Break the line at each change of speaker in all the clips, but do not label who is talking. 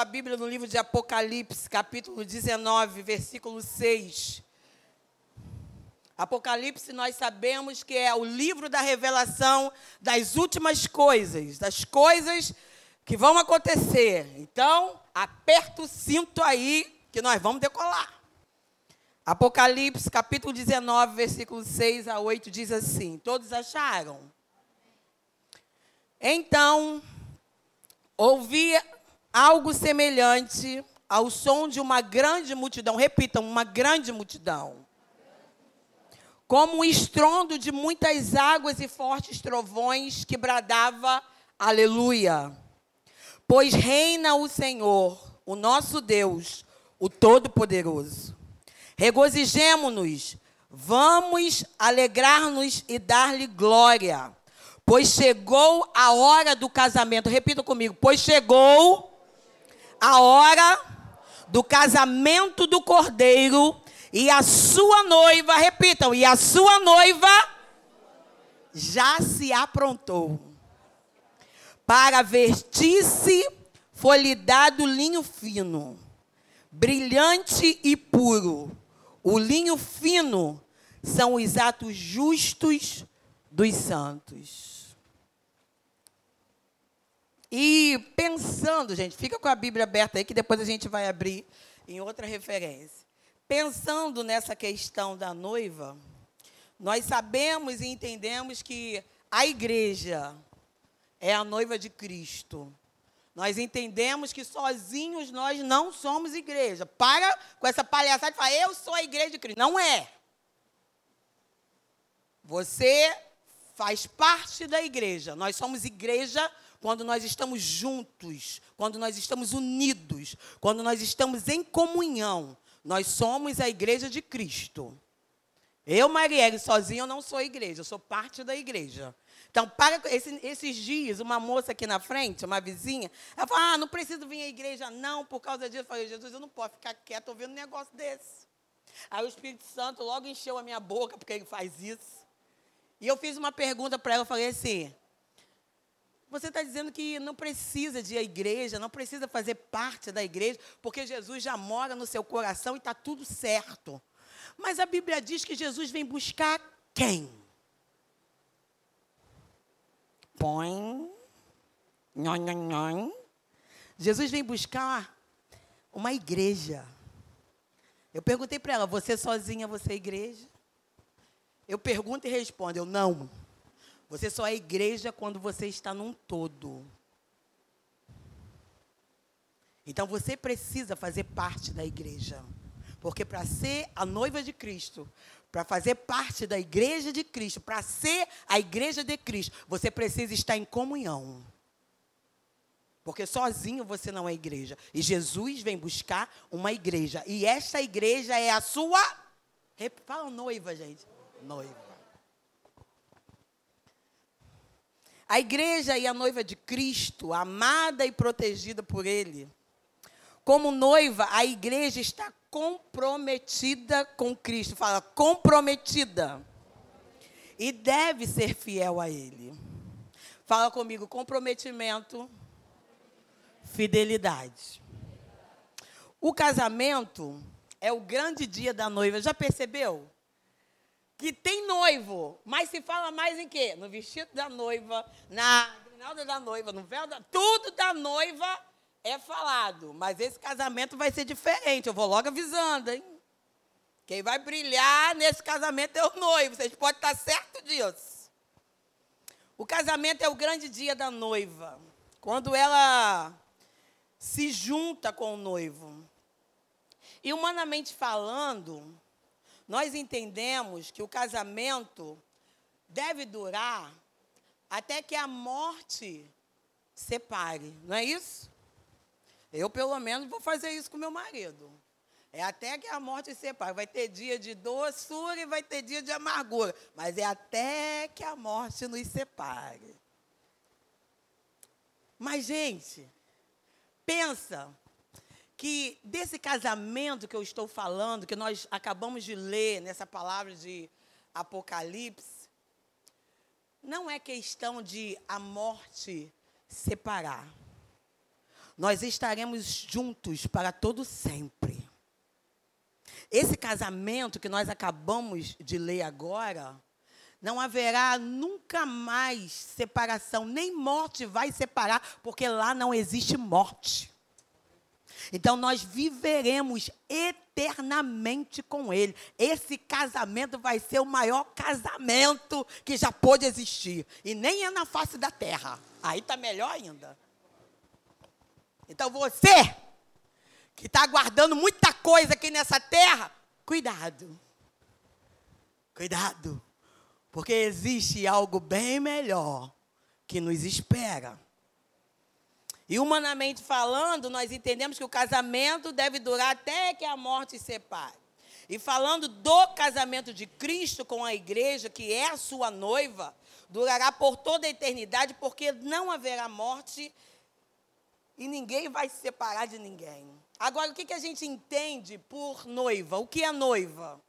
a Bíblia no livro de Apocalipse, capítulo 19, versículo 6. Apocalipse, nós sabemos que é o livro da revelação das últimas coisas, das coisas que vão acontecer. Então, aperta o cinto aí, que nós vamos decolar. Apocalipse, capítulo 19, versículo 6 a 8, diz assim: Todos acharam? Então, ouvi algo semelhante ao som de uma grande multidão. Repitam, uma grande multidão. Como um estrondo de muitas águas e fortes trovões que bradava: Aleluia! Pois reina o Senhor, o nosso Deus, o Todo-Poderoso. Regozijemo-nos, vamos alegrar-nos e dar-lhe glória, pois chegou a hora do casamento. Repita comigo: pois chegou a hora do casamento do cordeiro e a sua noiva, repitam, e a sua noiva já se aprontou. Para vestir-se foi-lhe dado linho fino, brilhante e puro. O linho fino são os atos justos dos santos. E pensando, gente, fica com a Bíblia aberta aí que depois a gente vai abrir em outra referência. Pensando nessa questão da noiva, nós sabemos e entendemos que a igreja é a noiva de Cristo. Nós entendemos que sozinhos nós não somos igreja. Para com essa palhaçada de falar, eu sou a igreja de Cristo. Não é. Você faz parte da igreja. Nós somos igreja quando nós estamos juntos, quando nós estamos unidos, quando nós estamos em comunhão. Nós somos a igreja de Cristo. Eu, Marielle, sozinha eu não sou igreja, eu sou parte da igreja. Então, para esse, esses dias, uma moça aqui na frente, uma vizinha, ela falou: Ah, não preciso vir à igreja, não, por causa disso. Eu falei: Jesus, eu não posso ficar quieto ouvindo um negócio desse. Aí o Espírito Santo logo encheu a minha boca, porque ele faz isso. E eu fiz uma pergunta para ela, eu falei assim: Você está dizendo que não precisa de à igreja, não precisa fazer parte da igreja, porque Jesus já mora no seu coração e está tudo certo. Mas a Bíblia diz que Jesus vem buscar quem? põe. Jesus vem buscar uma igreja. Eu perguntei para ela: você sozinha, você é igreja? Eu pergunto e respondo: eu não. Você só é igreja quando você está num todo. Então você precisa fazer parte da igreja. Porque para ser a noiva de Cristo, para fazer parte da igreja de Cristo, para ser a igreja de Cristo, você precisa estar em comunhão. Porque sozinho você não é igreja. E Jesus vem buscar uma igreja. E esta igreja é a sua. Fala noiva, gente. Noiva. A igreja e a noiva de Cristo, amada e protegida por Ele. Como noiva, a igreja está comprometida com Cristo. Fala, comprometida. E deve ser fiel a Ele. Fala comigo, comprometimento, fidelidade. O casamento é o grande dia da noiva. Já percebeu? Que tem noivo, mas se fala mais em quê? No vestido da noiva, na grinalda da noiva, no véu da. Tudo da noiva é falado, mas esse casamento vai ser diferente. Eu vou logo avisando, hein? Quem vai brilhar nesse casamento é o noivo. Vocês podem estar certo disso. O casamento é o grande dia da noiva. Quando ela se junta com o noivo. E humanamente falando, nós entendemos que o casamento deve durar até que a morte separe, não é isso? Eu, pelo menos, vou fazer isso com meu marido. É até que a morte separe. Vai ter dia de doçura e vai ter dia de amargura. Mas é até que a morte nos separe. Mas, gente, pensa que desse casamento que eu estou falando, que nós acabamos de ler nessa palavra de Apocalipse, não é questão de a morte separar. nós estaremos juntos para todo sempre. Esse casamento que nós acabamos de ler agora, não haverá nunca mais separação, nem morte vai separar, porque lá não existe morte. Então nós viveremos eternamente com ele. Esse casamento vai ser o maior casamento que já pôde existir. E nem é na face da terra. Aí está melhor ainda. Então você que está aguardando muita coisa aqui nessa terra, cuidado. Cuidado. Porque existe algo bem melhor que nos espera. E humanamente falando, nós entendemos que o casamento deve durar até que a morte separe. E falando do casamento de Cristo com a igreja, que é a sua noiva, durará por toda a eternidade, porque não haverá morte e ninguém vai se separar de ninguém. Agora, o que, a gente entende por noiva? O que é noiva?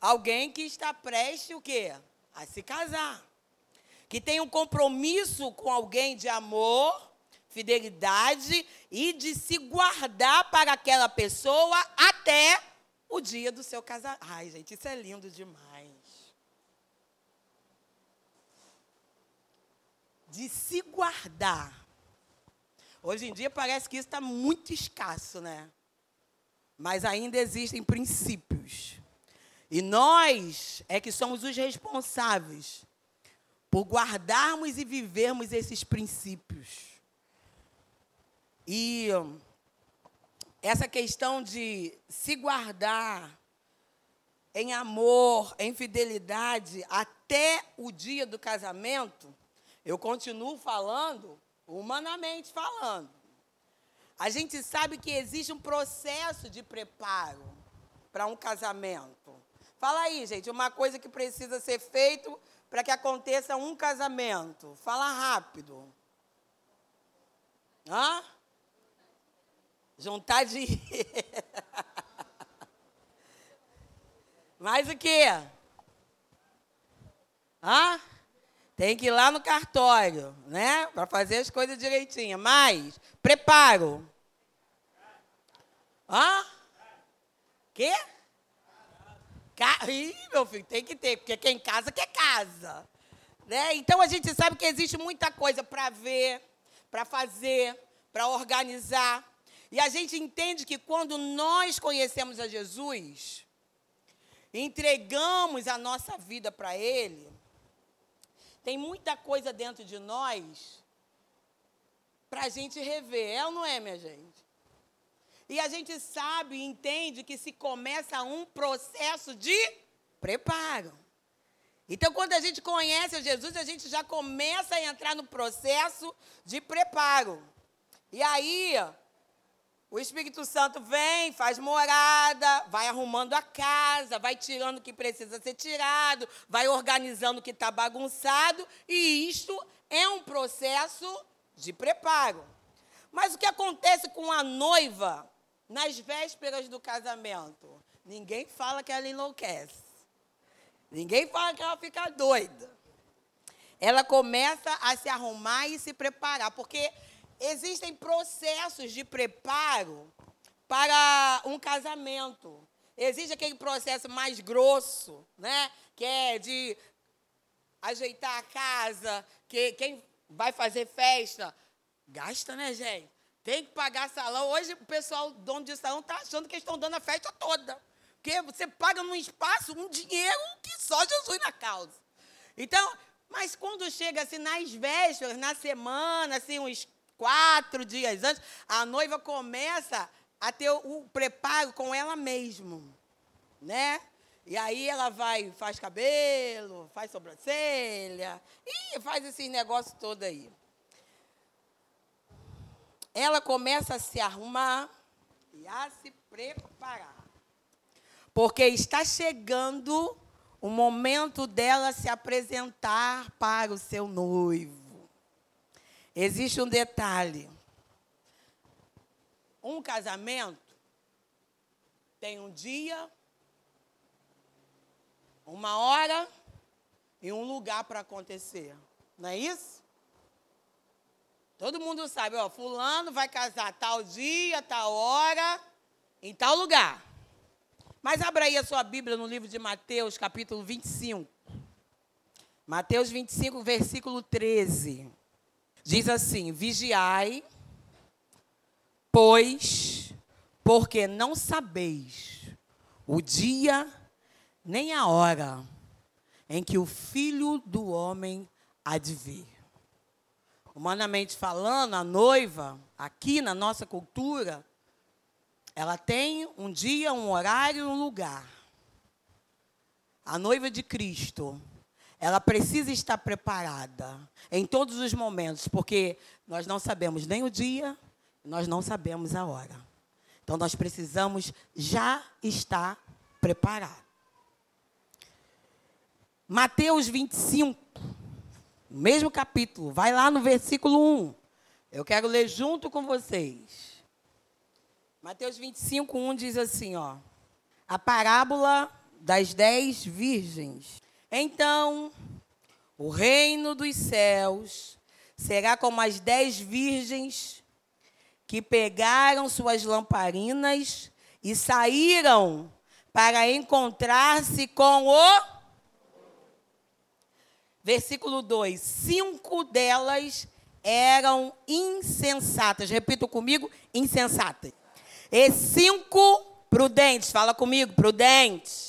Alguém que está prestes o quê? A se casar. Que tem um compromisso com alguém de amor, fidelidade e de se guardar para aquela pessoa até o dia do seu casamento. Ai, gente, isso é lindo demais. De se guardar Hoje em dia parece que isso está muito escasso, né? Mas ainda existem princípios. E nós é que somos os responsáveis por guardarmos e vivermos esses princípios. E essa questão de se guardar em amor, em fidelidade, até o dia do casamento, eu continuo falando humanamente falando. A gente sabe que existe um processo de preparo para um casamento. Fala aí, gente, uma coisa que precisa ser feito para que aconteça um casamento. Fala rápido. Hã? Juntar dinheiro. Mais o quê? Hã? Tem que ir lá no cartório, né? Para fazer as coisas direitinho. Mas, preparo. Hã? Quê? Ca... Ih, meu filho, tem que ter, porque quem casa quer casa. Né? Então a gente sabe que existe muita coisa para ver, para fazer, para organizar. E a gente entende que quando nós conhecemos a Jesus, entregamos a nossa vida para Ele, tem muita coisa dentro de nós para a gente rever, é ou não é, minha gente? E a gente sabe e entende que se começa um processo de preparo. Então, quando a gente conhece a Jesus, a gente já começa a entrar no processo de preparo. E aí, o Espírito Santo vem, faz morada, vai arrumando a casa, vai tirando o que precisa ser tirado, vai organizando o que está bagunçado, e isto é um processo de preparo. Mas o que acontece com a noiva nas vésperas do casamento? Ninguém fala que ela enlouquece. Ninguém fala que ela fica doida. Ela começa a se arrumar e se preparar, porque existem processos de preparo para um casamento. Existe aquele processo mais grosso, né? Que é de ajeitar a casa, que quem vai fazer festa gasta, né, gente? Tem que pagar salão. Hoje o pessoal, dono de salão, está achando que estão dando a festa toda. Porque você paga num espaço um dinheiro que só Jesus na causa. Então, mas quando chega assim nas vésperas, na semana, assim, uns quatro dias antes, a noiva começa a ter o, preparo com ela mesma, né? E aí ela vai, faz cabelo, faz sobrancelha, e faz esses negócios todo aí. Ela começa a se arrumar e a se preparar. Porque está chegando o momento dela se apresentar para o seu noivo. Existe um detalhe. Um casamento tem um dia, uma hora e um lugar para acontecer. Não é isso? Todo mundo sabe, ó, fulano vai casar tal dia, tal hora, em tal lugar. Mas abra aí a sua Bíblia no livro de Mateus, capítulo 25. Mateus 25, versículo 13. Diz assim: Vigiai, pois, porque não sabeis o dia nem a hora em que o filho do homem há de vir humanamente falando, a noiva, aqui na nossa cultura, ela tem um dia, um horário um lugar. A noiva de Cristo, ela precisa estar preparada em todos os momentos, porque nós não sabemos nem o dia, nós não sabemos a hora. Então nós precisamos já estar preparado. Mateus 25, no mesmo capítulo, vai lá no versículo 1. Eu quero ler junto com vocês. Mateus 25, 1 diz assim, ó. A parábola das dez virgens. Então, o reino dos céus será como as dez virgens que pegaram suas lamparinas e saíram para encontrar-se com o Versículo 2: Cinco delas eram insensatas. Repita comigo: insensatas. E cinco prudentes. Fala comigo: prudentes.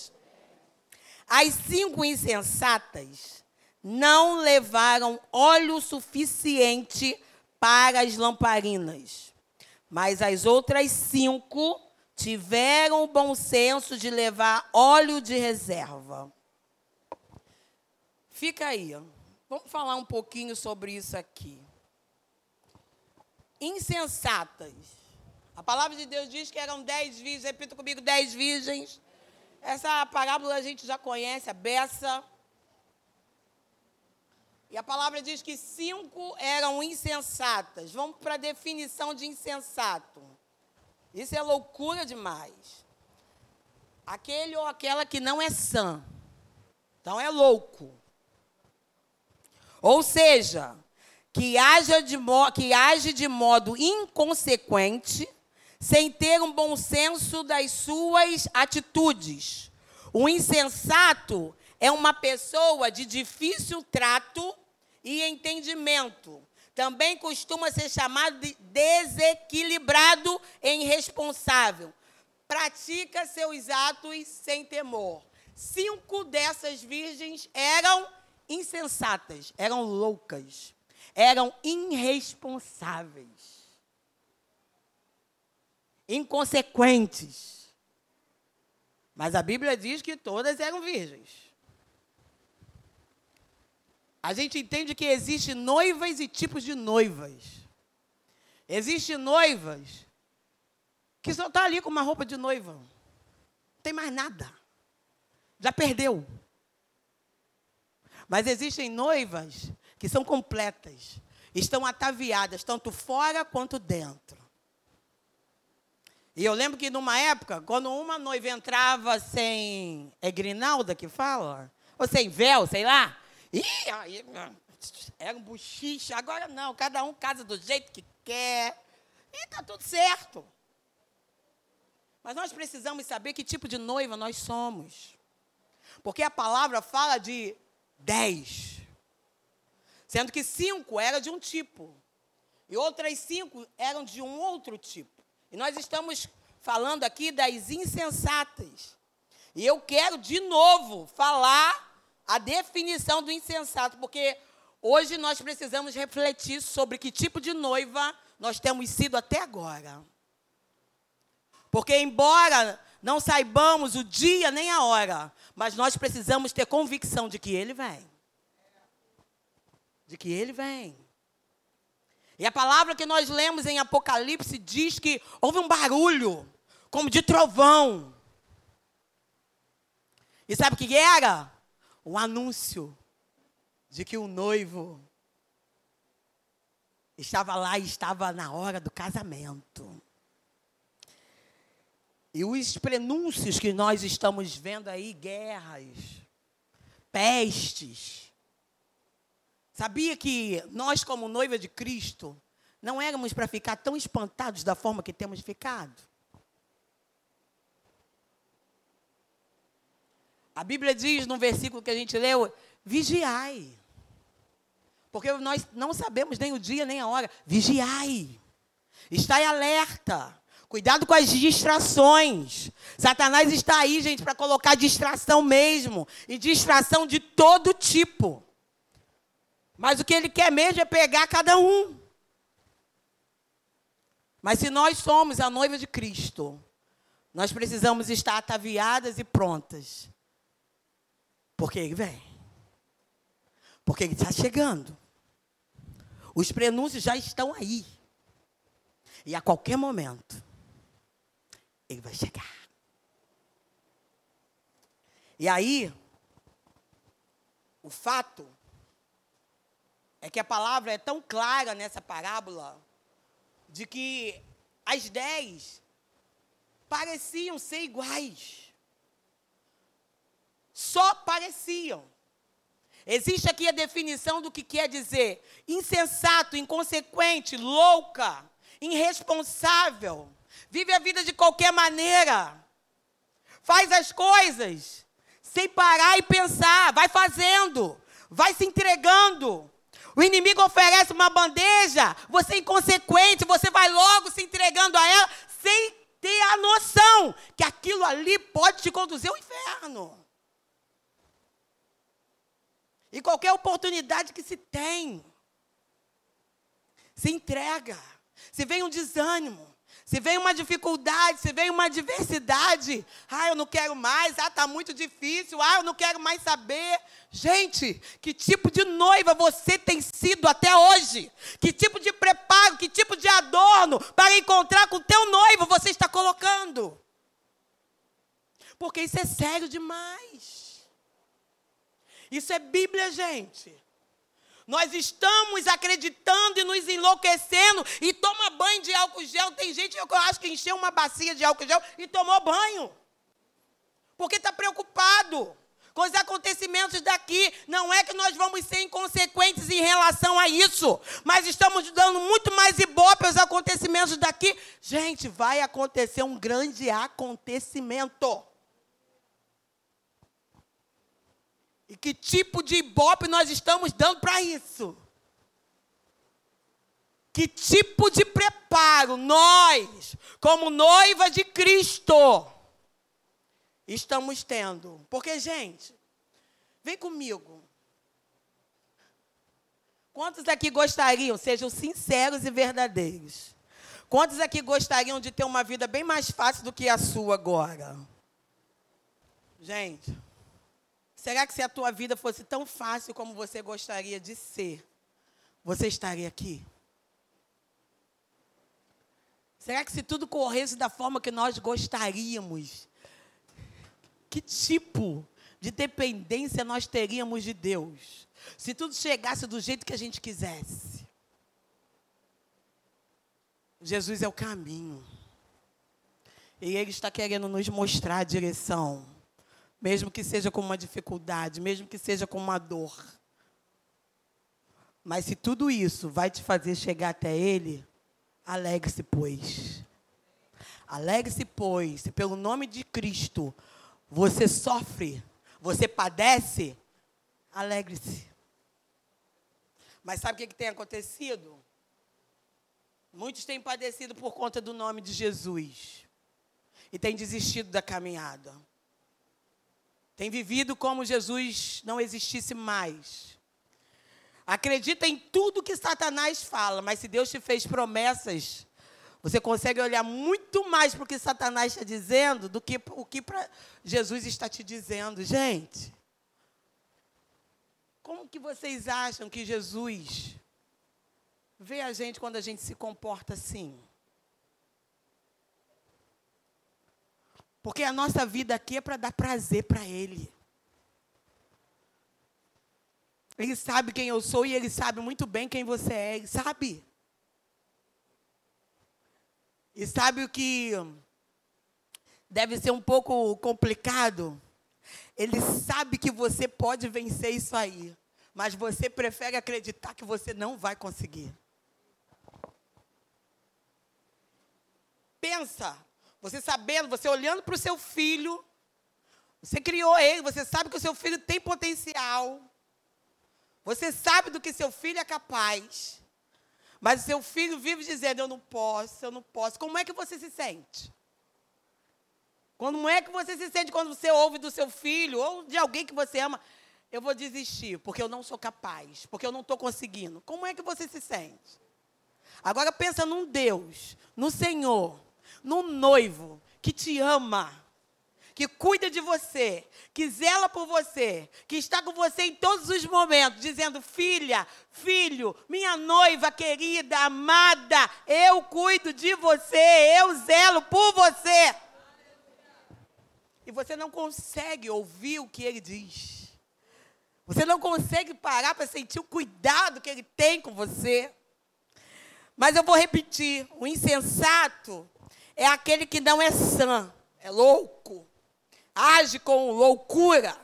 As cinco insensatas não levaram óleo suficiente para as lamparinas. Mas as outras cinco tiveram o bom senso de levar óleo de reserva. Fica aí. Vamos falar um pouquinho sobre isso aqui. Insensatas. A palavra de Deus diz que eram dez virgens. Repita comigo, dez virgens. Essa parábola a gente já conhece, a beça. E a palavra diz que cinco eram insensatas. Vamos para a definição de insensato. Isso é loucura demais. Aquele ou aquela que não é sã. Então é louco. Ou seja, que, haja de que age de modo inconsequente, sem ter um bom senso das suas atitudes. O insensato é uma pessoa de difícil trato e entendimento. Também costuma ser chamado de desequilibrado e irresponsável. Pratica seus atos sem temor. Cinco dessas virgens eram insensatas, eram loucas, eram irresponsáveis, inconsequentes. Mas a Bíblia diz que todas eram virgens. A gente entende que existe noivas e tipos de noivas. Existem noivas que só está ali com uma roupa de noiva. Não tem mais nada. Já perdeu. Mas existem noivas que são completas, estão ataviadas, tanto fora quanto dentro. E eu lembro que numa época, quando uma noiva entrava sem. É grinalda que fala? Ou sem véu, sei lá. Ih, aí, era um buchiche. Agora não, cada um casa do jeito que quer. E está tudo certo. Mas nós precisamos saber que tipo de noiva nós somos. Porque a palavra fala de dez. Sendo que cinco era de um tipo. E outras cinco eram de um outro tipo. E nós estamos falando aqui das insensatas. E eu quero, de novo, falar a definição do insensato, porque hoje nós precisamos refletir sobre que tipo de noiva nós temos sido até agora. Porque, embora não saibamos o dia nem a hora, mas nós precisamos ter convicção de que Ele vem. De que Ele vem. E a palavra que nós lemos em Apocalipse diz que houve um barulho, como de trovão. E sabe o que era? Um anúncio de que o noivo estava lá e estava na hora do casamento. E os prenúncios que nós estamos vendo aí, guerras, pestes. Sabia que nós, como noiva de Cristo, Não éramos para ficar tão espantados da forma que temos ficado. A Bíblia diz no versículo que a gente leu: vigiai. Porque nós não sabemos nem o dia nem a hora. Vigiai. Estai alerta. Cuidado com as distrações. Satanás está aí, gente, para colocar distração mesmo. E distração de todo tipo. Mas o que ele quer mesmo é pegar cada um. Mas se nós somos a noiva de Cristo, nós precisamos estar ataviadas e prontas. Porque ele vem. Porque ele está chegando. Os prenúncios já estão aí. E a qualquer momento, ele vai chegar. E aí, o fato é que a palavra é tão clara nessa parábola de que as dez pareciam ser iguais. Só pareciam. Existe aqui a definição do que quer dizer insensato, inconsequente, louca, irresponsável, vive a vida de qualquer maneira, faz as coisas sem parar e pensar, vai fazendo, vai se entregando. O inimigo oferece uma bandeja, você é inconsequente, você vai logo se entregando a ela sem ter a noção que aquilo ali pode te conduzir ao inferno. E qualquer oportunidade que se tem, se entrega. Se vem um desânimo, se vem uma dificuldade, se vem uma adversidade, ah, eu não quero mais, ah, está muito difícil, ah, eu não quero mais saber. Gente, que tipo de noiva você tem sido até hoje? Que tipo de preparo, que tipo de adorno para encontrar com o teu noivo você está colocando? Porque isso é sério demais. Isso é Bíblia, gente. Nós estamos acreditando e nos enlouquecendo e banho de álcool gel. Tem gente que eu acho que encheu uma bacia de álcool gel e tomou banho. Porque está preocupado com os acontecimentos daqui. Não é que nós vamos ser inconsequentes em relação a isso, mas estamos dando muito mais ibope aos acontecimentos daqui. Gente, vai acontecer um grande acontecimento. E que tipo de ibope nós estamos dando para isso? Que tipo de preparo nós, como noiva de Cristo, estamos tendo? Porque, gente, vem comigo. Quantos aqui gostariam, sejam sinceros e verdadeiros? Quantos aqui gostariam de ter uma vida bem mais fácil do que a sua agora? Gente, Será que se a tua vida fosse tão fácil como você gostaria de ser, você estaria aqui? Será que se tudo corresse da forma que nós gostaríamos, que tipo de dependência nós teríamos de Deus? Se tudo chegasse do jeito que a gente quisesse. Jesus é o caminho. E Ele está querendo nos mostrar a direção mesmo que seja com uma dificuldade, mesmo que seja com uma dor. Mas se tudo isso vai te fazer chegar até Ele, alegre-se, pois. Alegre-se, pois, pelo nome de Cristo você sofre, você padece, alegre-se. Mas sabe o que, que tem acontecido? Muitos têm padecido por conta do nome de Jesus e têm desistido da caminhada. Tem vivido como Jesus não existisse mais. Acredita em tudo que Satanás fala, mas se Deus te fez promessas, você consegue olhar muito mais para o que Satanás está dizendo do que o que Jesus está te dizendo. Gente, como que vocês acham que Jesus vê a gente quando a gente se comporta assim? Porque a nossa vida aqui é para dar prazer para Ele. Ele sabe quem eu sou e Ele sabe muito bem quem você é. Sabe. E sabe o que deve ser um pouco complicado? Ele sabe que você pode vencer isso aí, mas você prefere acreditar que você não vai conseguir. pensa, você sabendo, você olhando para o seu filho, você criou ele, você sabe que o seu filho tem potencial. Você sabe do que seu filho é capaz. Mas seu filho vive dizendo: Eu não posso, eu não posso. Como é que você se sente? Como é que você se sente quando você ouve do seu filho ou de alguém que você ama? Eu vou desistir, porque eu não sou capaz, porque eu não estou conseguindo. Como é que você se sente? Agora pensa num Deus, no Senhor, num noivo que te ama, que cuida de você, que zela por você, que está com você em todos os momentos, dizendo: Filha, filho, minha noiva querida, amada, eu cuido de você, eu zelo por você. E você não consegue ouvir o que ele diz. Você não consegue parar para sentir o cuidado que ele tem com você. Mas eu vou repetir: o insensato é aquele que não é sã, é louco, age com loucura.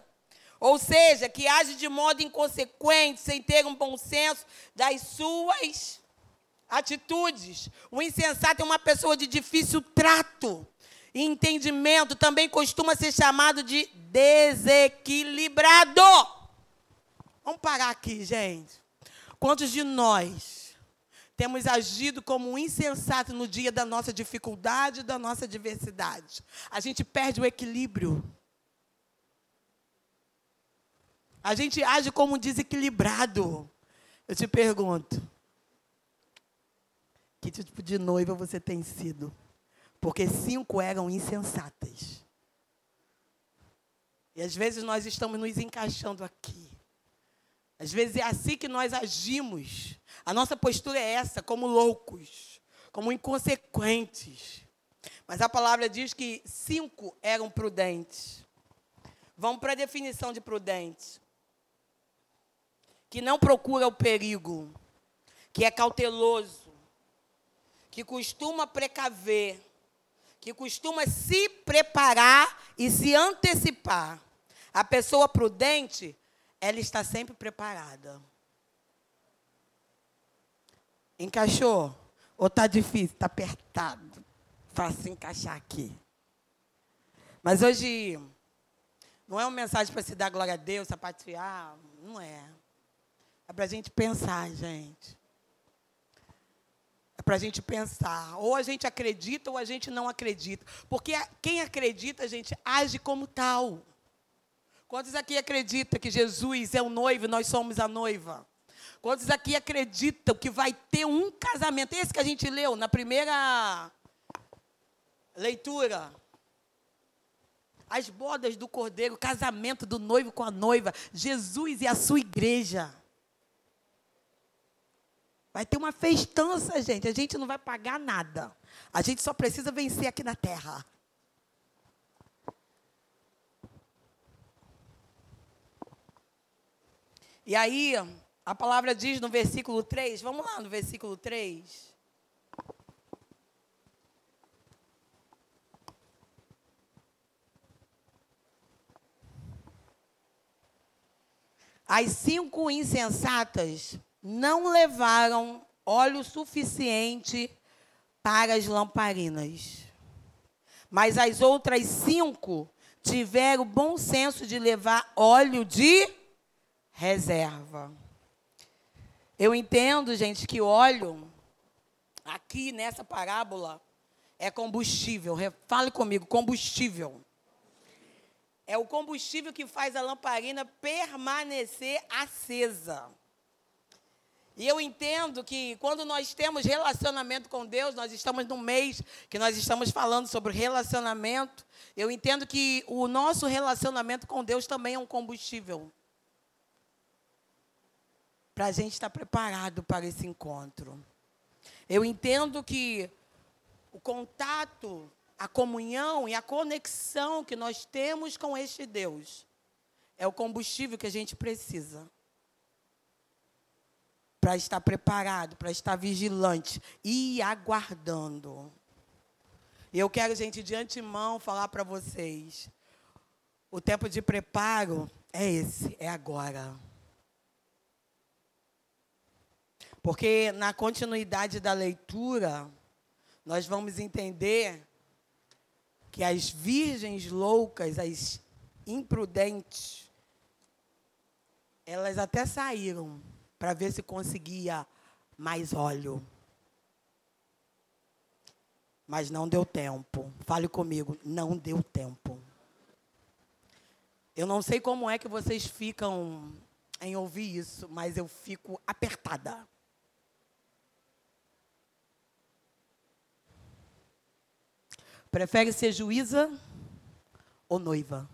Ou seja, que age de modo inconsequente, sem ter um bom senso das suas atitudes. O insensato é uma pessoa de difícil trato e entendimento, também costuma ser chamado de desequilibrado. Vamos parar aqui, gente. Quantos de nós temos agido como um insensato no dia da nossa dificuldade, da nossa adversidade. A gente perde o equilíbrio. A gente age como um desequilibrado. Eu te pergunto: que tipo de noiva você tem sido? Porque cinco eram insensatas. E às vezes nós estamos nos encaixando aqui. Às vezes é assim que nós agimos. A nossa postura é essa, como loucos, como inconsequentes. Mas a palavra diz que cinco eram prudentes. Vamos para a definição de prudente. Que não procura o perigo, que é cauteloso, que costuma precaver, que costuma se preparar e se antecipar. A pessoa prudente, ela está sempre preparada. Encaixou? Ou está difícil? Está apertado? Fácil encaixar aqui. Mas hoje não é uma mensagem para se dar glória a Deus, sapatear. Não é. É para a gente pensar, gente. É para a gente pensar. Ou a gente acredita ou a gente não acredita. Porque quem acredita, a gente age como tal. Quantos aqui acreditam que Jesus é o noivo e nós somos a noiva? Quantos aqui acreditam que vai ter um casamento? Esse que a gente leu na primeira leitura. As bodas do cordeiro, casamento do noivo com a noiva, Jesus e a sua igreja. Vai ter uma festança, gente. A gente não vai pagar nada. A gente só precisa vencer aqui na terra. E aí, a palavra diz no versículo 3, vamos lá no versículo 3. As cinco insensatas não levaram óleo suficiente para as lamparinas. Mas as outras cinco tiveram bom senso de levar óleo de reserva. Eu entendo, gente, que óleo, aqui nessa parábola, é combustível. Fale comigo, combustível. É o combustível que faz a lamparina permanecer acesa. E eu entendo que quando nós temos relacionamento com Deus, nós estamos num mês que nós estamos falando sobre relacionamento. Eu entendo que o nosso relacionamento com Deus também é um combustível para a gente estar preparado para esse encontro. Eu entendo que o contato, a comunhão e a conexão que nós temos com este Deus é o combustível que a gente precisa para estar preparado, para estar vigilante e aguardando. Eu quero, gente, de antemão falar para vocês: o tempo de preparo é esse, é agora. Porque na continuidade da leitura, nós vamos entender que as virgens loucas, as imprudentes, elas até saíram para ver se conseguia mais óleo. Mas não deu tempo. Fale comigo, não deu tempo. Eu não sei como é que vocês ficam em ouvir isso, mas eu fico apertada. Prefere ser juíza ou noiva?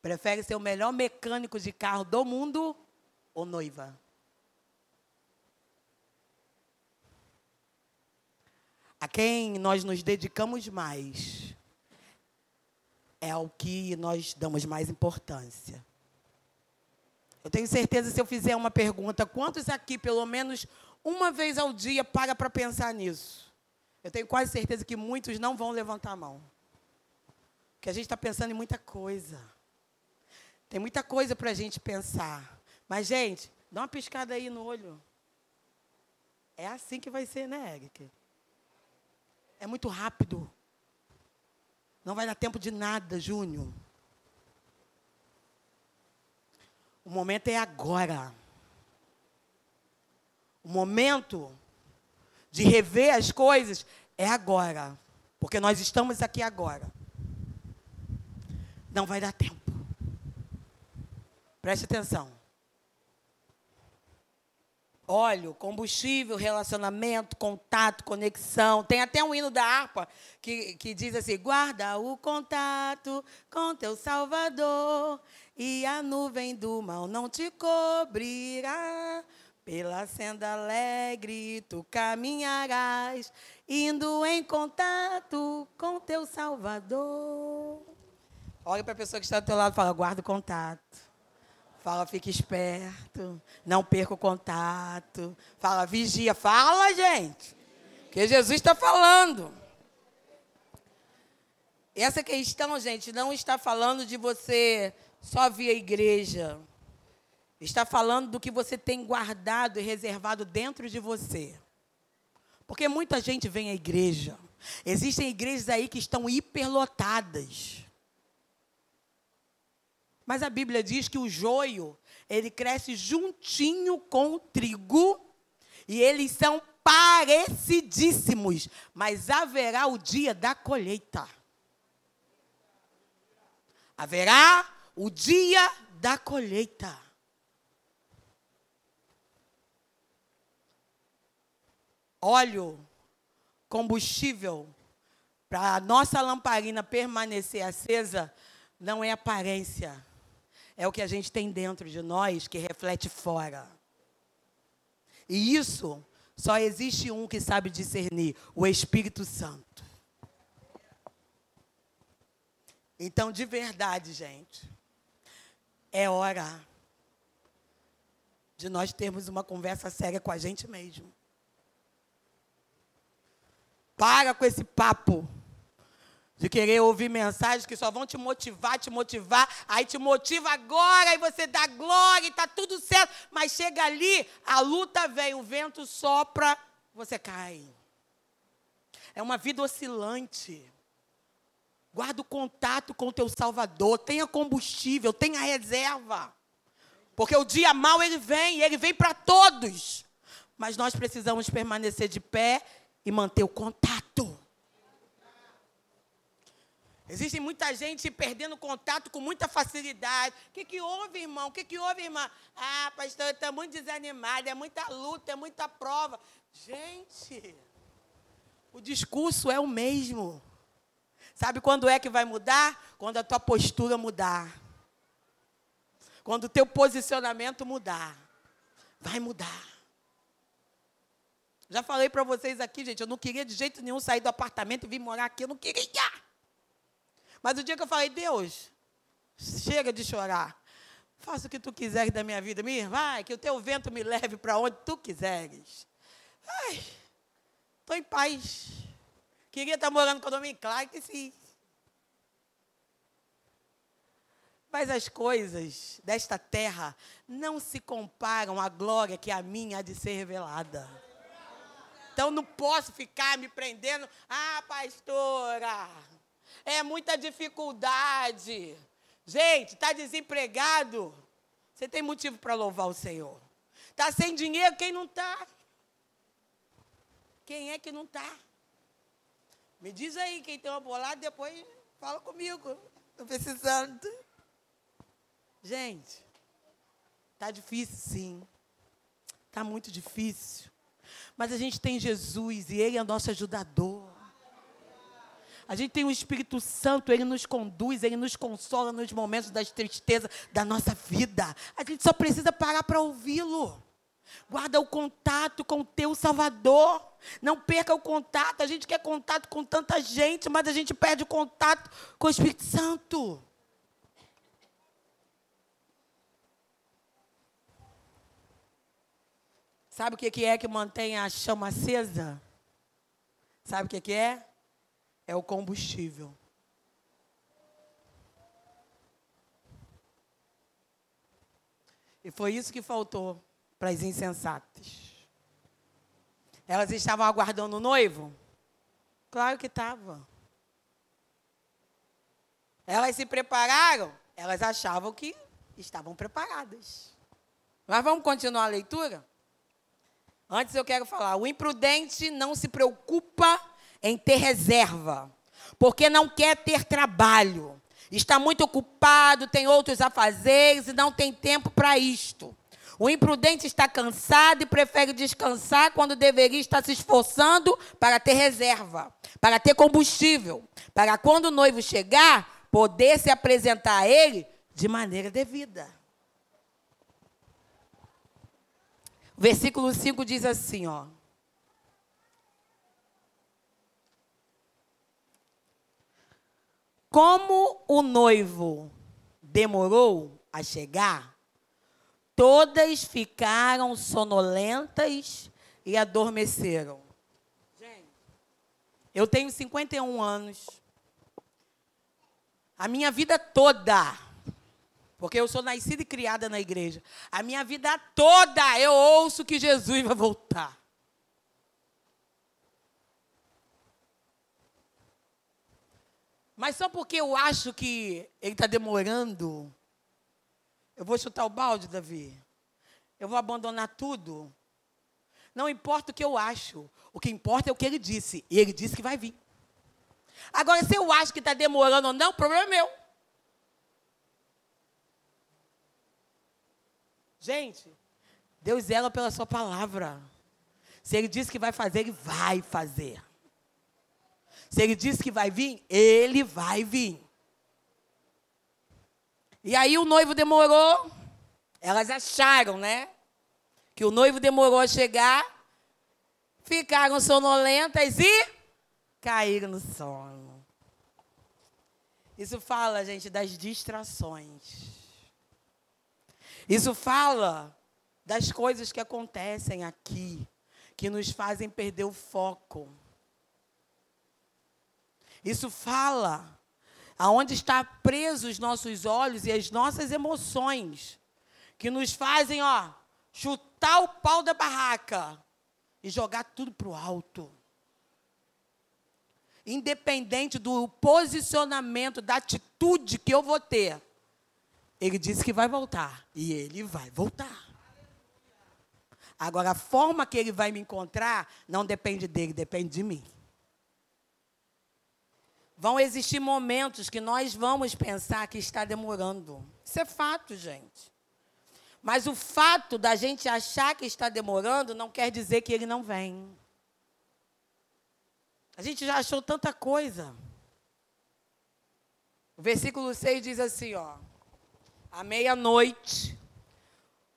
Prefere ser o melhor mecânico de carro do mundo ou noiva? A quem nós nos dedicamos mais é ao que nós damos mais importância. Eu tenho certeza, se eu fizer uma pergunta, quantos aqui, pelo menos uma vez ao dia, paga para pensar nisso? Eu tenho quase certeza que muitos não vão levantar a mão. Porque a gente está pensando em muita coisa. Tem muita coisa para a gente pensar. Mas, gente, dá uma piscada aí no olho. É assim que vai ser, né, Eric? É muito rápido. Não vai dar tempo de nada, Júnior. O momento é agora. O momento de rever as coisas é agora. Porque nós estamos aqui agora. Não vai dar tempo. Preste atenção. Óleo, combustível, relacionamento, contato, conexão. Tem até um hino da harpa que, que diz assim: guarda o contato com teu Salvador e a nuvem do mal não te cobrirá. Pela senda alegre tu caminharás, indo em contato com teu Salvador. Olha para a pessoa que está do teu lado e fala: guarda o contato. Fala, fique esperto. Não perca o contato. Fala, vigia. Fala, gente. Que Jesus está falando. Essa questão, gente, não está falando de você só via igreja. Está falando do que você tem guardado e reservado dentro de você. Porque muita gente vem à igreja. Existem igrejas aí que estão hiperlotadas. Mas a Bíblia diz que o joio, ele cresce juntinho com o trigo, e eles são parecidíssimos, mas haverá o dia da colheita. Haverá o dia da colheita. Óleo, combustível, para a nossa lamparina permanecer acesa, não é aparência, é o que a gente tem dentro de nós que reflete fora. E isso só existe um que sabe discernir: o Espírito Santo. Então, de verdade, gente, é hora de nós termos uma conversa séria com a gente mesmo. Para com esse papo de querer ouvir mensagens que só vão te motivar, te motivar, aí te motiva agora e você dá glória e está tudo certo, mas chega ali, a luta vem, o vento sopra, você cai. É uma vida oscilante. Guarda o contato com o teu Salvador. Tenha combustível, tenha reserva. Porque o dia mal ele vem, e ele vem para todos. Mas nós precisamos permanecer de pé e manter o contato. Existe muita gente perdendo contato com muita facilidade. O que, que houve, irmão? O que, que houve, irmã? Ah, pastor, eu estou muito desanimado, é muita luta, é muita prova. Gente, o discurso é o mesmo. Sabe quando é que vai mudar? Quando a tua postura mudar. Quando o teu posicionamento mudar. Vai mudar. Já falei para vocês aqui, gente, eu não queria de jeito nenhum sair do apartamento e vir morar aqui, eu não queria. Mas o dia que eu falei, Deus, chega de chorar. Faça o que tu quiseres da minha vida. Me vai, que o teu vento me leve para onde tu quiseres. Ai, estou em paz. Queria estar morando no condomínio? Claro que sim. Mas as coisas desta terra não se comparam à glória que a minha há de ser revelada. Então não posso ficar me prendendo. Ah, pastora, é muita dificuldade. Gente, está desempregado. Você tem motivo para louvar o Senhor. Está sem dinheiro, quem não está? Quem é que não está? Me diz aí quem tem uma bolada, depois fala comigo. Estou precisando. Gente, tá difícil sim. Tá muito difícil. Mas a gente tem Jesus e Ele é nosso ajudador. A gente tem o Espírito Santo, Ele nos conduz, Ele nos consola nos momentos das tristezas da nossa vida. A gente só precisa parar para ouvi-lo. Guarda o contato com o teu Salvador. Não perca o contato. A gente quer contato com tanta gente, mas a gente perde o contato com o Espírito Santo. Sabe o que é que mantém a chama acesa? Sabe o que é? É o combustível. E foi isso que faltou para as insensatas. Elas estavam aguardando o noivo? Claro que estava. Elas se prepararam? Elas achavam que estavam preparadas. Mas vamos continuar a leitura? Antes eu quero falar: o imprudente não se preocupa em ter reserva, porque não quer ter trabalho. Está muito ocupado, tem outros afazeres e não tem tempo para isto. O imprudente está cansado e prefere descansar quando deveria estar se esforçando para ter reserva, para ter combustível, para quando o noivo chegar, poder se apresentar a ele de maneira devida. Versículo 5 diz assim, ó. Como o noivo demorou a chegar, todas ficaram sonolentas e adormeceram. Gente, eu tenho 51 anos. A minha vida toda porque eu sou nascida e criada na igreja. A minha vida toda eu ouço que Jesus vai voltar. Mas só porque eu acho que ele está demorando, eu vou chutar o balde, Davi. Eu vou abandonar tudo. Não importa o que eu acho. O que importa é o que ele disse. E ele disse que vai vir. Agora, se eu acho que está demorando ou não, o problema é meu. Gente, Deus zela pela sua palavra. Se ele disse que vai fazer, ele vai fazer. Se ele disse que vai vir, ele vai vir. E aí o noivo demorou. Elas acharam, né? Que o noivo demorou a chegar. Ficaram sonolentas e caíram no sono. Isso fala, gente, das distrações. Isso fala das coisas que acontecem aqui, que nos fazem perder o foco. Isso fala aonde está presos os nossos olhos e as nossas emoções, que nos fazem, ó, chutar o pau da barraca e jogar tudo para o alto. Independente do posicionamento, da atitude que eu vou ter, ele disse que vai voltar. E ele vai voltar. Agora, a forma que ele vai me encontrar não depende dele, depende de mim. Vão existir momentos que nós vamos pensar que está demorando. Isso é fato, gente. Mas o fato da gente achar que está demorando não quer dizer que ele não vem. A gente já achou tanta coisa. O versículo 6 diz assim, ó à meia-noite,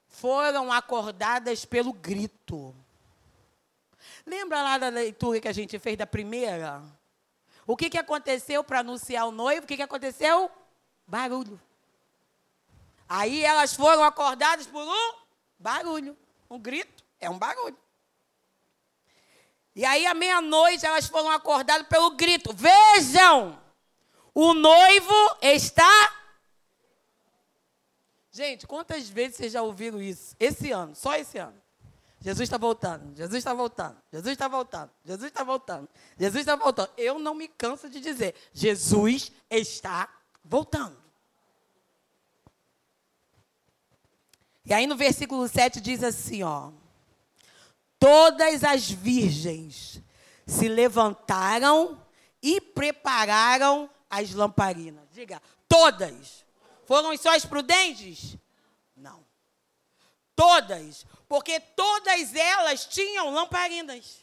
foram acordadas pelo grito. Lembra lá da leitura que a gente fez da primeira? O que, que aconteceu para anunciar o noivo? O que, que aconteceu? Barulho. Aí elas foram acordadas por um barulho. Um grito é um barulho. E aí, à meia-noite, elas foram acordadas pelo grito: Vejam, o noivo está Gente, quantas vezes vocês já ouviram isso? Esse ano, só esse ano. Jesus está voltando, Jesus está voltando, Jesus está voltando, Jesus está voltando, Jesus está voltando. Eu não me canso de dizer, Jesus está voltando. E aí no versículo 7 diz assim, ó: Todas as virgens se levantaram e prepararam as lamparinas. Diga, todas. Foram só as prudentes? Não. Todas. Porque todas elas tinham lamparinas.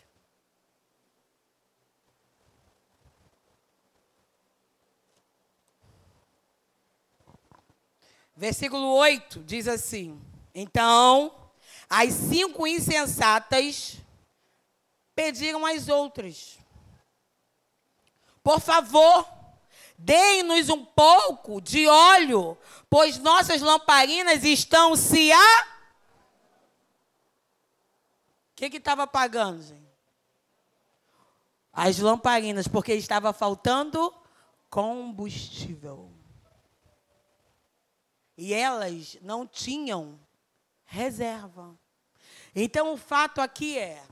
Versículo 8 diz assim: Então, as cinco insensatas pediram às outras: Por favor, deem-nos um pouco de óleo, pois nossas lamparinas estão se a. Que estava pagando, gente? As lamparinas, porque estava faltando combustível. E elas não tinham reserva. Então o fato aqui é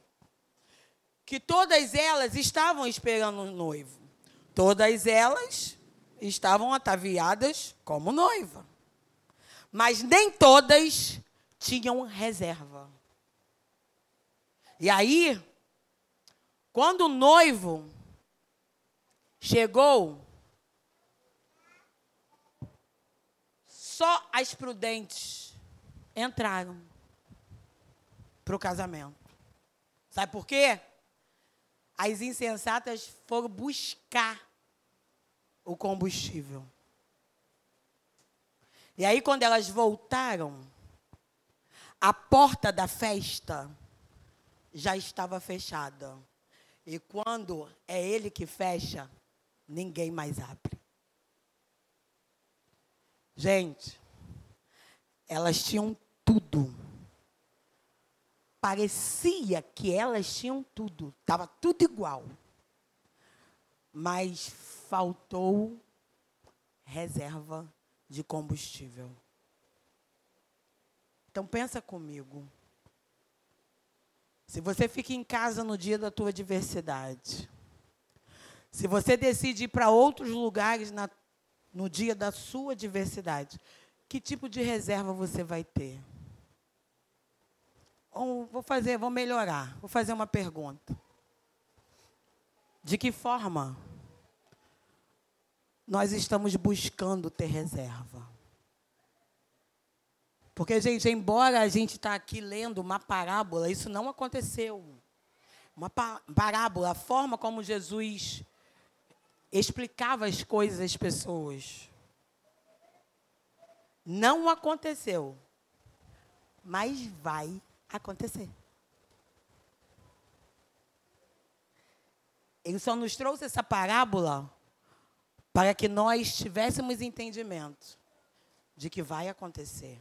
que todas elas estavam esperando um noivo. Todas elas estavam ataviadas como noiva. Mas nem todas tinham reserva. E aí, quando o noivo chegou, Só as prudentes entraram para o casamento. Sabe por quê? As insensatas foram buscar o combustível. E aí, quando elas voltaram, a porta da festa já estava fechada. E quando é ele que fecha, ninguém mais abre. Gente, elas tinham tudo. Parecia que elas tinham tudo, estava tudo igual. Mas faltou reserva de combustível. Então pensa comigo. Se você fica em casa no dia da tua adversidade, se você decide ir para outros lugares na no dia da sua diversidade, que tipo de reserva você vai ter? Ou vou fazer, vou melhorar. Vou fazer uma pergunta. De que forma nós estamos buscando ter reserva? Porque, gente, embora a gente está aqui lendo uma parábola, isso não aconteceu. Uma parábola, a forma como Jesus explicava as coisas às pessoas. Não aconteceu, mas vai acontecer. Ele só nos trouxe essa parábola para que nós tivéssemos entendimento de que vai acontecer.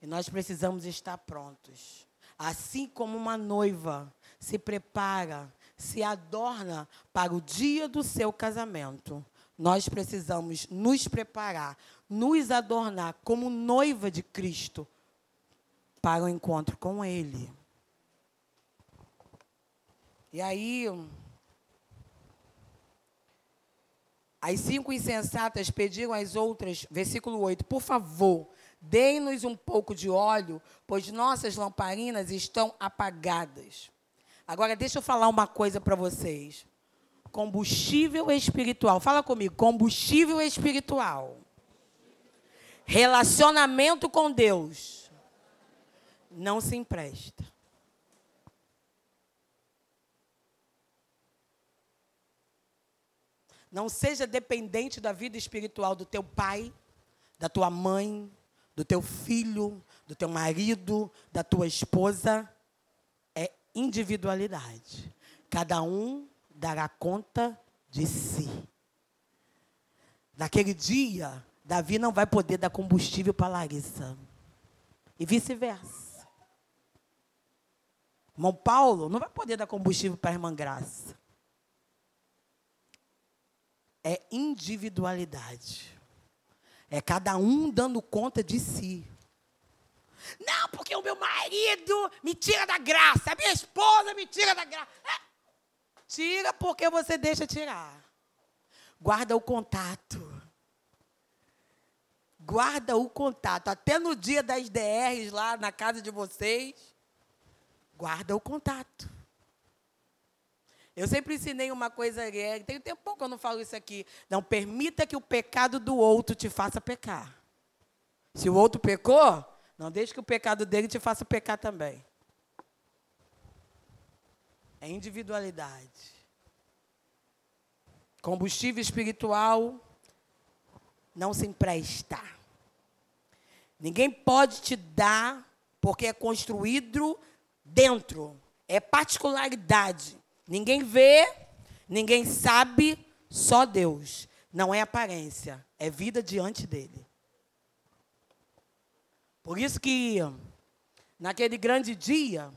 E nós precisamos estar prontos. Assim como uma noiva se prepara se adorna para o dia do seu casamento. Nós precisamos nos preparar, nos adornar como noiva de Cristo para o encontro com Ele. E aí, as cinco insensatas pediram às outras, versículo 8, por favor, deem-nos um pouco de óleo, pois nossas lamparinas estão apagadas. Agora, deixa eu falar uma coisa para vocês. Combustível espiritual. Fala comigo. Combustível espiritual. Relacionamento com Deus. Não se empresta. Não seja dependente da vida espiritual do teu pai, da tua mãe, do teu filho, do teu marido, da tua esposa individualidade. Cada um dará conta de si. Naquele dia, Davi não vai poder dar combustível para Larissa. E vice-versa. Irmão Paulo não vai poder dar combustível para a irmã Graça. É individualidade. É cada um dando conta de si. Não, porque o meu marido me tira da graça, a minha esposa me tira da graça. É. Tira porque você deixa tirar. Guarda o contato. Guarda o contato. Até no dia das DRs lá na casa de vocês, guarda o contato. Eu sempre ensinei uma coisa, é, tem tempo que eu não falo isso aqui. Não permita que o pecado do outro te faça pecar. Se o outro pecou, não deixe que o pecado dele te faça pecar também. É individualidade. Combustível espiritual não se empresta. Ninguém pode te dar, porque é construído dentro. É particularidade. Ninguém vê, ninguém sabe, só Deus. Não é aparência, é vida diante dele. Por isso que naquele grande dia,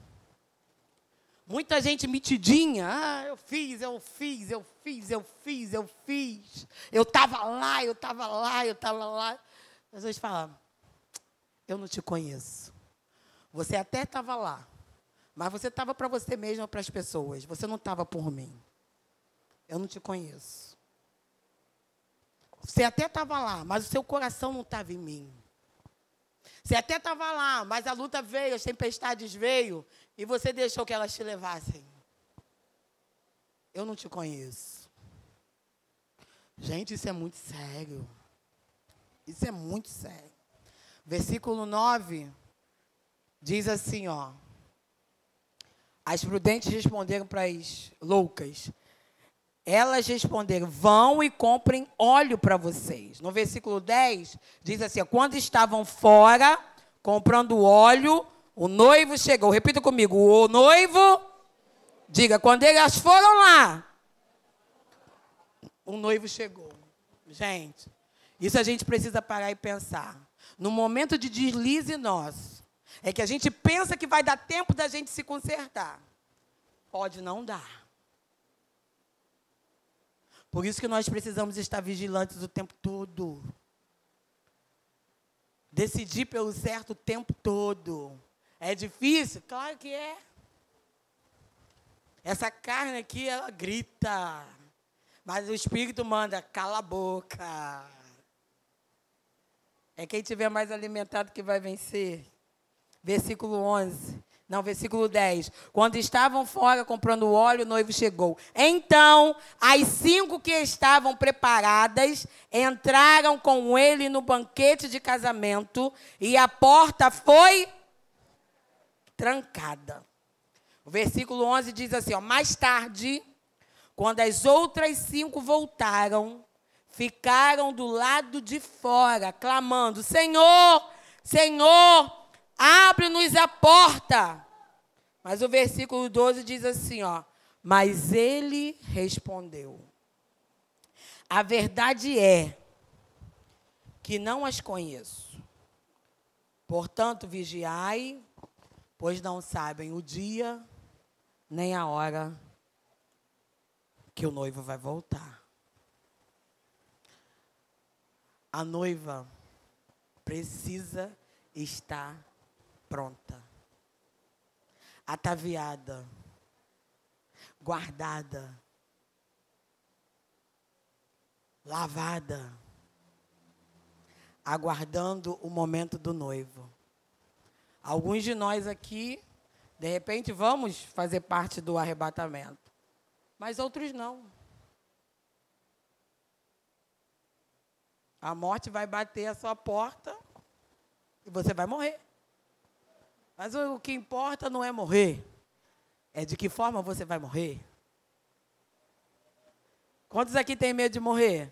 muita gente mitidinha, ah, eu fiz, eu fiz, eu fiz, eu fiz, eu fiz. Eu estava lá, eu estava lá, eu estava lá. Jesus fala, eu não te conheço. Você até estava lá, mas você estava para você mesmo ou para as pessoas. Você não estava por mim. Eu não te conheço. Você até estava lá, mas o seu coração não estava em mim. Você até estava lá, mas a luta veio, as tempestades veio, e você deixou que elas te levassem. Eu não te conheço. Gente, isso é muito sério. Isso é muito sério. Versículo 9 diz assim, ó. As prudentes responderam para as loucas. Elas responderam: vão e comprem óleo para vocês. No versículo 10, diz assim: quando estavam fora comprando óleo, o noivo chegou. Repita comigo: o noivo, diga, quando elas foram lá, o noivo chegou. Gente, isso a gente precisa parar e pensar. No momento de deslize nosso, é que a gente pensa que vai dar tempo da gente se consertar. Pode não dar. Por isso que nós precisamos estar vigilantes o tempo todo. Decidir pelo certo o tempo todo. É difícil? Claro que é. Essa carne aqui, ela grita. Mas o Espírito manda, cala a boca. É quem tiver mais alimentado que vai vencer versículo 11. Não, versículo 10. Quando estavam fora comprando óleo, o noivo chegou. Então, as cinco que estavam preparadas entraram com ele no banquete de casamento e a porta foi trancada. O versículo 11 diz assim: ó, Mais tarde, quando as outras cinco voltaram, ficaram do lado de fora, clamando: Senhor, Senhor, Abre-nos a porta. Mas o versículo 12 diz assim, ó: "Mas ele respondeu: A verdade é que não as conheço. Portanto, vigiai, pois não sabem o dia nem a hora que o noivo vai voltar. A noiva precisa estar pronta, ataviada, guardada, lavada, aguardando o momento do noivo. Alguns de nós aqui, de repente, vamos fazer parte do arrebatamento, mas outros não. A morte vai bater a sua porta e você vai morrer. Mas o que importa não é morrer, é de que forma você vai morrer. Quantos aqui tem medo de morrer?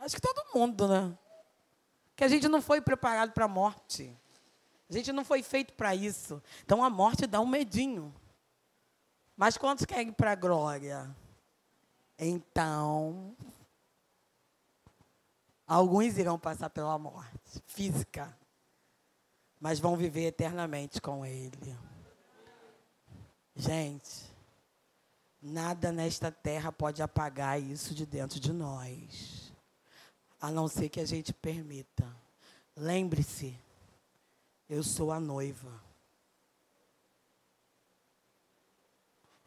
Acho que todo mundo, né? Que a gente não foi preparado para a morte. A gente não foi feito para isso. Então a morte dá um medinho. Mas quantos querem ir para a glória? Então, alguns irão passar pela morte física mas vão viver eternamente com Ele. Gente, nada nesta terra pode apagar isso de dentro de nós. A não ser que a gente permita. Lembre-se, eu sou a noiva.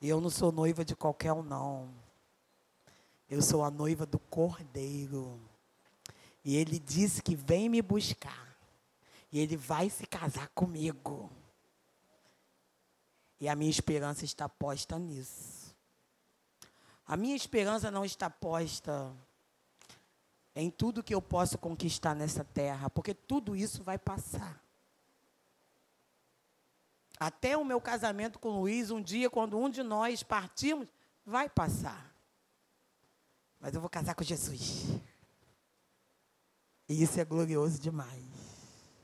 E eu não sou noiva de qualquer um, não. Eu sou a noiva do Cordeiro. E ele disse que vem me buscar. E ele vai se casar comigo. E a minha esperança está posta nisso. A minha esperança não está posta em tudo que eu posso conquistar nessa terra, porque tudo isso vai passar. Até o meu casamento com o Luiz, um dia, quando um de nós partimos, vai passar. Mas eu vou casar com Jesus. E isso é glorioso demais.